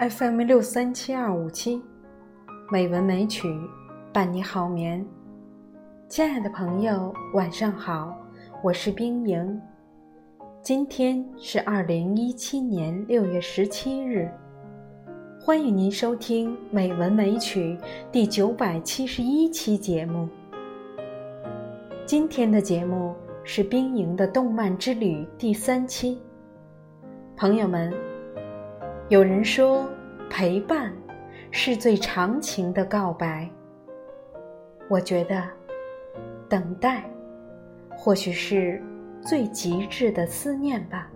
FM 六三七二五七，美文美曲伴你好眠。亲爱的朋友，晚上好，我是冰莹。今天是二零一七年六月十七日，欢迎您收听《美文美曲》第九百七十一期节目。今天的节目是冰莹的动漫之旅第三期，朋友们。有人说，陪伴是最长情的告白。我觉得，等待或许是最极致的思念吧。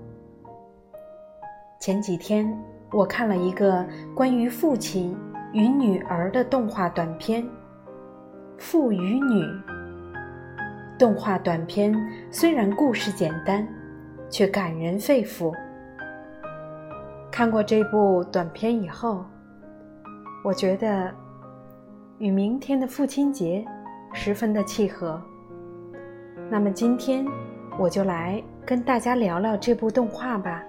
前几天，我看了一个关于父亲与女儿的动画短片《父与女》。动画短片虽然故事简单，却感人肺腑。看过这部短片以后，我觉得与明天的父亲节十分的契合。那么今天我就来跟大家聊聊这部动画吧。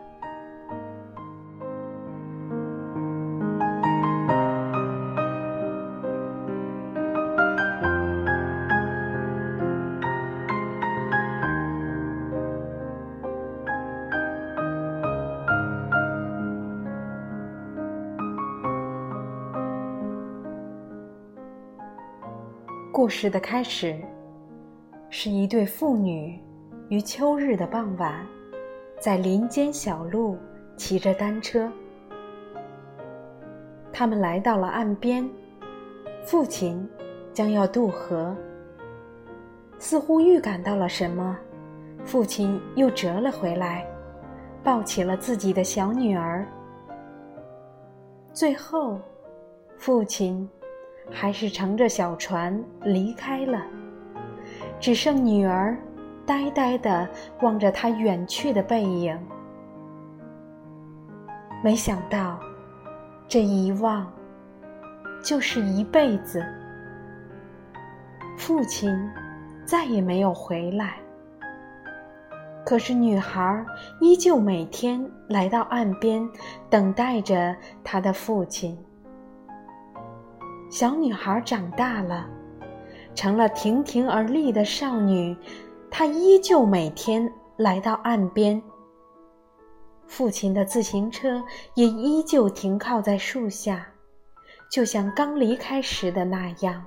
故事的开始，是一对父女于秋日的傍晚，在林间小路骑着单车。他们来到了岸边，父亲将要渡河，似乎预感到了什么，父亲又折了回来，抱起了自己的小女儿。最后，父亲。还是乘着小船离开了，只剩女儿呆呆地望着他远去的背影。没想到，这一望就是一辈子。父亲再也没有回来，可是女孩依旧每天来到岸边，等待着她的父亲。小女孩长大了，成了亭亭而立的少女。她依旧每天来到岸边。父亲的自行车也依旧停靠在树下，就像刚离开时的那样。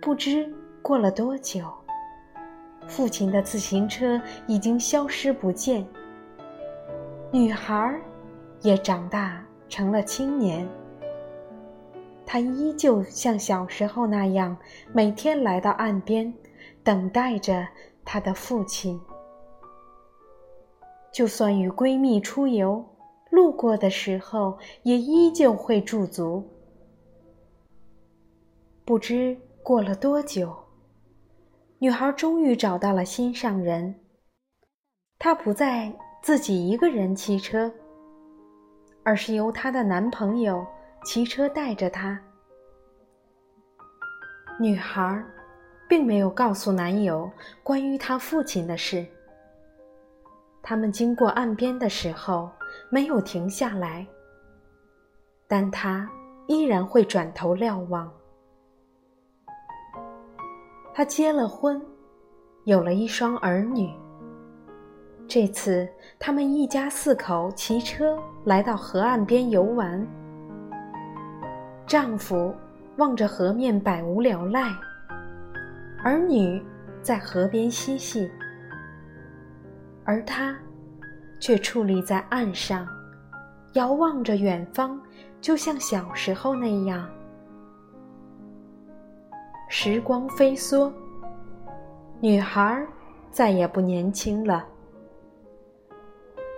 不知过了多久，父亲的自行车已经消失不见。女孩也长大成了青年。他依旧像小时候那样，每天来到岸边，等待着他的父亲。就算与闺蜜出游，路过的时候也依旧会驻足。不知过了多久，女孩终于找到了心上人。她不再自己一个人骑车，而是由她的男朋友。骑车带着她。女孩并没有告诉男友关于她父亲的事。他们经过岸边的时候没有停下来，但她依然会转头瞭望。她结了婚，有了一双儿女。这次他们一家四口骑车来到河岸边游玩。丈夫望着河面百无聊赖，儿女在河边嬉戏，而他却矗立在岸上，遥望着远方，就像小时候那样。时光飞梭，女孩再也不年轻了，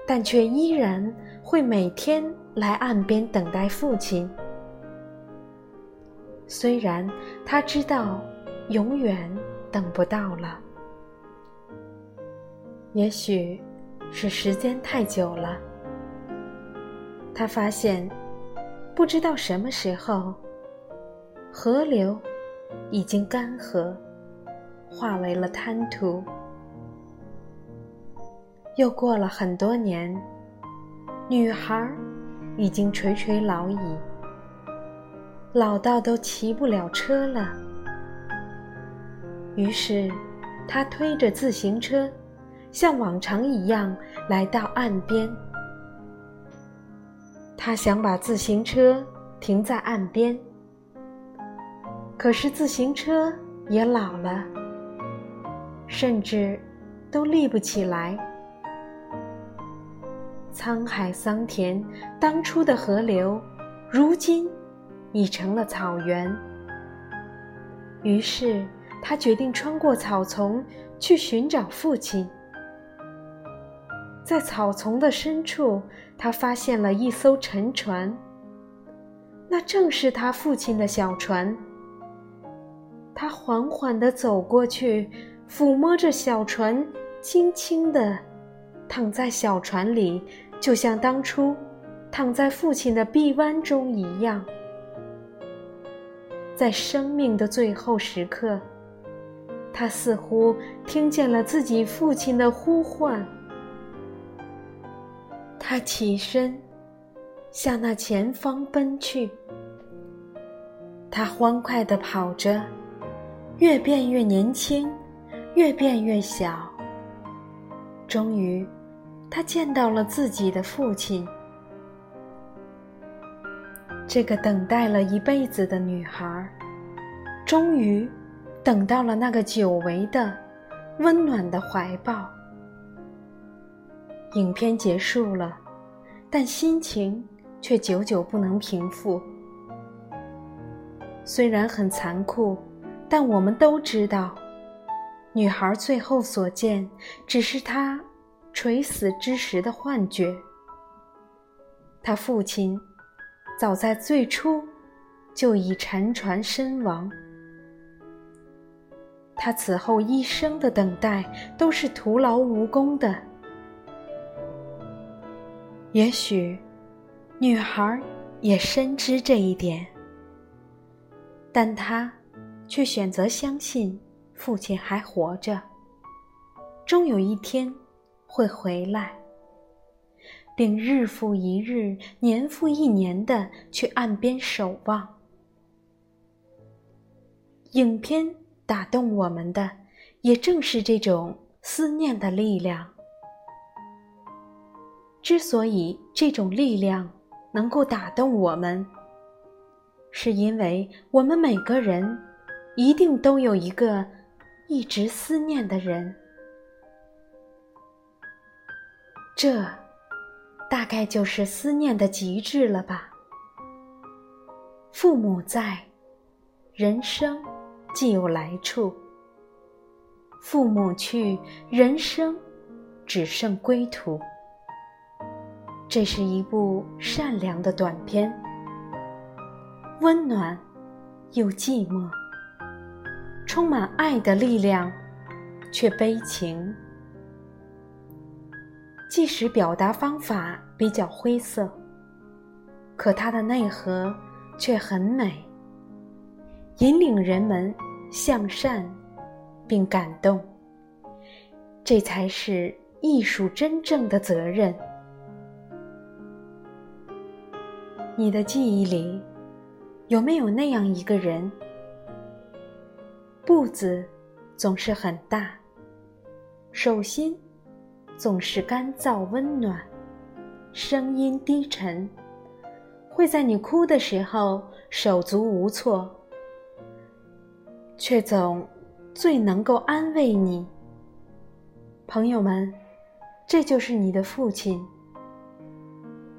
但却依然会每天来岸边等待父亲。虽然他知道永远等不到了，也许是时间太久了，他发现不知道什么时候，河流已经干涸，化为了滩涂。又过了很多年，女孩已经垂垂老矣，老到都骑不了车了。于是，他推着自行车，像往常一样来到岸边。他想把自行车停在岸边，可是自行车也老了，甚至都立不起来。沧海桑田，当初的河流，如今已成了草原。于是，他决定穿过草丛去寻找父亲。在草丛的深处，他发现了一艘沉船。那正是他父亲的小船。他缓缓地走过去，抚摸着小船，轻轻地躺在小船里。就像当初躺在父亲的臂弯中一样，在生命的最后时刻，他似乎听见了自己父亲的呼唤。他起身，向那前方奔去。他欢快地跑着，越变越年轻，越变越小。终于。他见到了自己的父亲，这个等待了一辈子的女孩，终于等到了那个久违的、温暖的怀抱。影片结束了，但心情却久久不能平复。虽然很残酷，但我们都知道，女孩最后所见只是她。垂死之时的幻觉。她父亲早在最初就已沉船身亡。他此后一生的等待都是徒劳无功的。也许女孩也深知这一点，但她却选择相信父亲还活着，终有一天。会回来，并日复一日、年复一年的去岸边守望。影片打动我们的，也正是这种思念的力量。之所以这种力量能够打动我们，是因为我们每个人一定都有一个一直思念的人。这，大概就是思念的极致了吧。父母在，人生既有来处；父母去，人生只剩归途。这是一部善良的短片，温暖又寂寞，充满爱的力量，却悲情。即使表达方法比较灰色，可它的内核却很美，引领人们向善，并感动。这才是艺术真正的责任。你的记忆里，有没有那样一个人？步子总是很大，手心。总是干燥温暖，声音低沉，会在你哭的时候手足无措，却总最能够安慰你。朋友们，这就是你的父亲。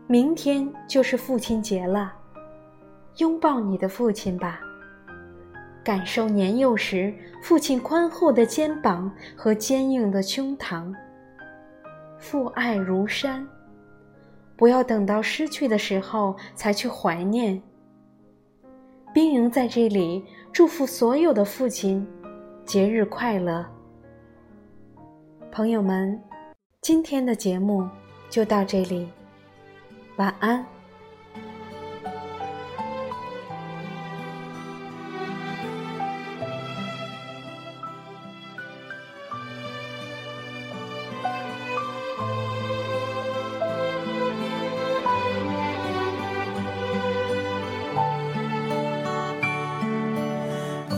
明天就是父亲节了，拥抱你的父亲吧，感受年幼时父亲宽厚的肩膀和坚硬的胸膛。父爱如山，不要等到失去的时候才去怀念。冰莹在这里祝福所有的父亲，节日快乐。朋友们，今天的节目就到这里，晚安。